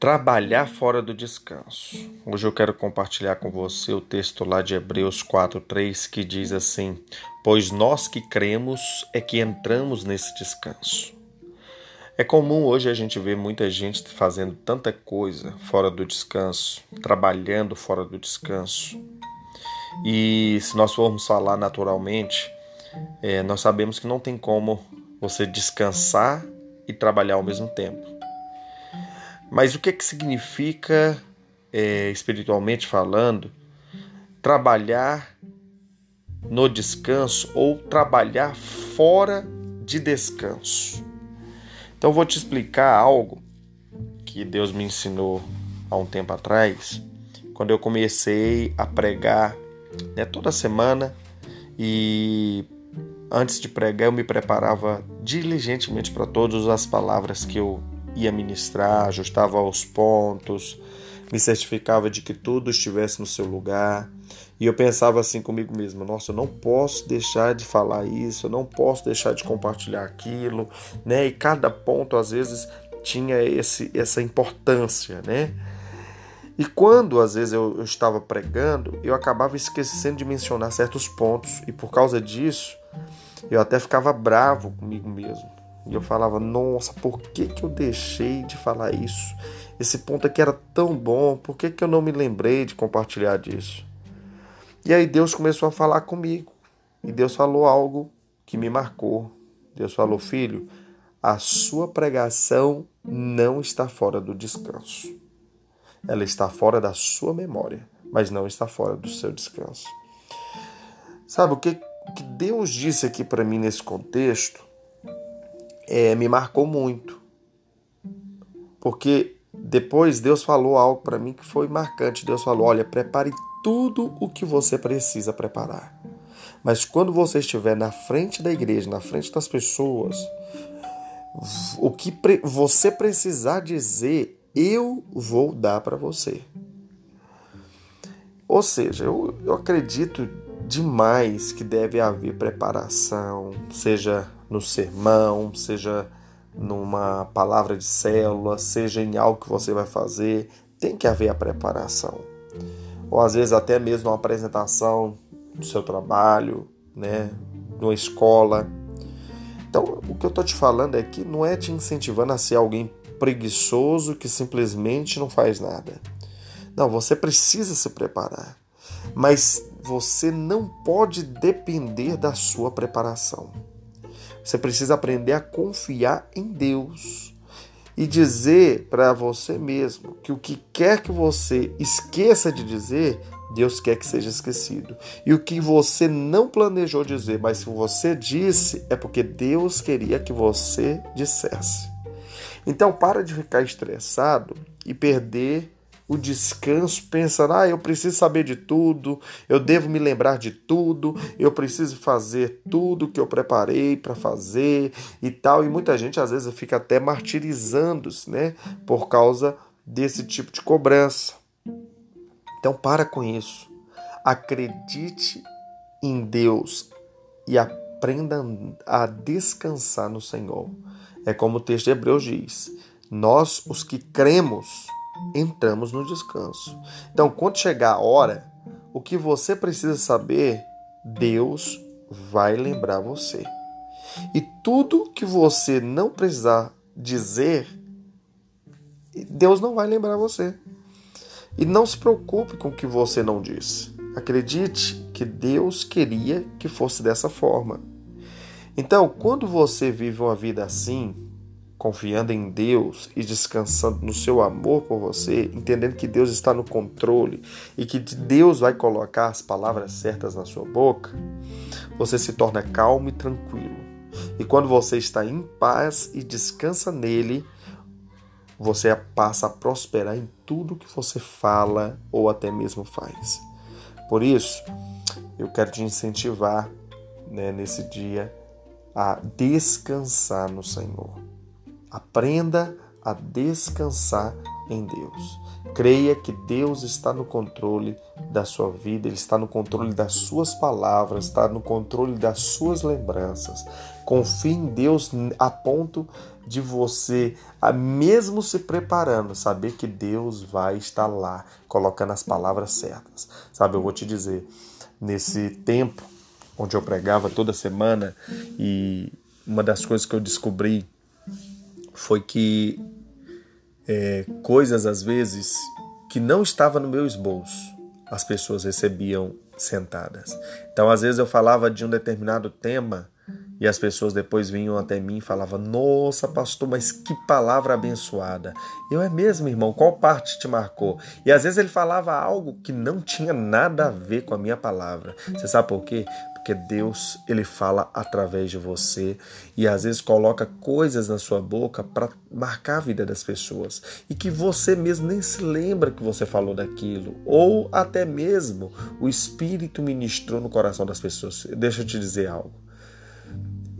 Trabalhar fora do descanso. Hoje eu quero compartilhar com você o texto lá de Hebreus 4:3 que diz assim: "Pois nós que cremos é que entramos nesse descanso". É comum hoje a gente ver muita gente fazendo tanta coisa fora do descanso, trabalhando fora do descanso. E se nós formos falar naturalmente, é, nós sabemos que não tem como você descansar e trabalhar ao mesmo tempo. Mas o que, que significa, é, espiritualmente falando, trabalhar no descanso ou trabalhar fora de descanso? Então, vou te explicar algo que Deus me ensinou há um tempo atrás, quando eu comecei a pregar né, toda semana e antes de pregar eu me preparava diligentemente para todas as palavras que eu ia ministrar, ajustava aos pontos, me certificava de que tudo estivesse no seu lugar. E eu pensava assim comigo mesmo: nossa, eu não posso deixar de falar isso, eu não posso deixar de compartilhar aquilo, né? E cada ponto às vezes tinha esse, essa importância, né? E quando às vezes eu, eu estava pregando, eu acabava esquecendo de mencionar certos pontos, e por causa disso, eu até ficava bravo comigo mesmo. E eu falava, nossa, por que, que eu deixei de falar isso? Esse ponto aqui era tão bom, por que, que eu não me lembrei de compartilhar disso? E aí Deus começou a falar comigo. E Deus falou algo que me marcou. Deus falou, filho, a sua pregação não está fora do descanso. Ela está fora da sua memória, mas não está fora do seu descanso. Sabe o que, que Deus disse aqui para mim nesse contexto? É, me marcou muito. Porque depois Deus falou algo para mim que foi marcante. Deus falou: olha, prepare tudo o que você precisa preparar. Mas quando você estiver na frente da igreja, na frente das pessoas, o que você precisar dizer, eu vou dar para você. Ou seja, eu, eu acredito demais que deve haver preparação, seja no sermão, seja numa palavra de célula, seja em algo que você vai fazer, tem que haver a preparação. Ou às vezes até mesmo uma apresentação do seu trabalho, né, numa escola. Então, o que eu estou te falando é que não é te incentivando a ser alguém preguiçoso que simplesmente não faz nada. Não, você precisa se preparar. Mas você não pode depender da sua preparação. Você precisa aprender a confiar em Deus e dizer para você mesmo que o que quer que você esqueça de dizer, Deus quer que seja esquecido. E o que você não planejou dizer, mas se você disse, é porque Deus queria que você dissesse. Então, para de ficar estressado e perder o descanso, pensando, ah, eu preciso saber de tudo, eu devo me lembrar de tudo, eu preciso fazer tudo que eu preparei para fazer e tal. E muita gente às vezes fica até martirizando-se, né, por causa desse tipo de cobrança. Então, para com isso. Acredite em Deus e aprenda a descansar no Senhor. É como o texto de Hebreus diz: Nós, os que cremos, entramos no descanso. Então, quando chegar a hora, o que você precisa saber, Deus vai lembrar você. E tudo que você não precisar dizer, Deus não vai lembrar você. E não se preocupe com o que você não disse. Acredite que Deus queria que fosse dessa forma. Então, quando você vive uma vida assim, confiando em Deus e descansando no seu amor por você, entendendo que Deus está no controle e que Deus vai colocar as palavras certas na sua boca, você se torna calmo e tranquilo. E quando você está em paz e descansa nele, você passa a prosperar em tudo que você fala ou até mesmo faz. Por isso, eu quero te incentivar né, nesse dia a descansar no Senhor. Aprenda a descansar em Deus. Creia que Deus está no controle da sua vida, Ele está no controle das suas palavras, está no controle das suas lembranças. Confie em Deus a ponto de você, mesmo se preparando, saber que Deus vai estar lá, colocando as palavras certas. Sabe, eu vou te dizer, nesse tempo onde eu pregava toda semana e uma das coisas que eu descobri foi que é, coisas às vezes que não estava no meu esboço, as pessoas recebiam sentadas. Então, às vezes eu falava de um determinado tema e as pessoas depois vinham até mim e falavam: Nossa, pastor, mas que palavra abençoada. Eu é mesmo, irmão, qual parte te marcou? E às vezes ele falava algo que não tinha nada a ver com a minha palavra. Você sabe por quê? Porque Deus, ele fala através de você e às vezes coloca coisas na sua boca para marcar a vida das pessoas e que você mesmo nem se lembra que você falou daquilo, ou até mesmo o Espírito ministrou no coração das pessoas. Deixa eu te dizer algo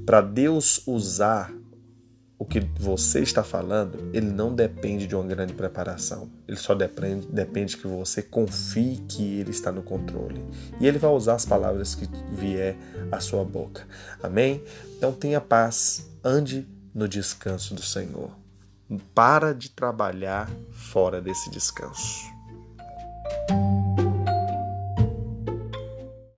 para Deus usar o que você está falando, ele não depende de uma grande preparação. Ele só depende, depende que você confie que ele está no controle. E ele vai usar as palavras que vier à sua boca. Amém? Então tenha paz, ande no descanso do Senhor. Para de trabalhar fora desse descanso.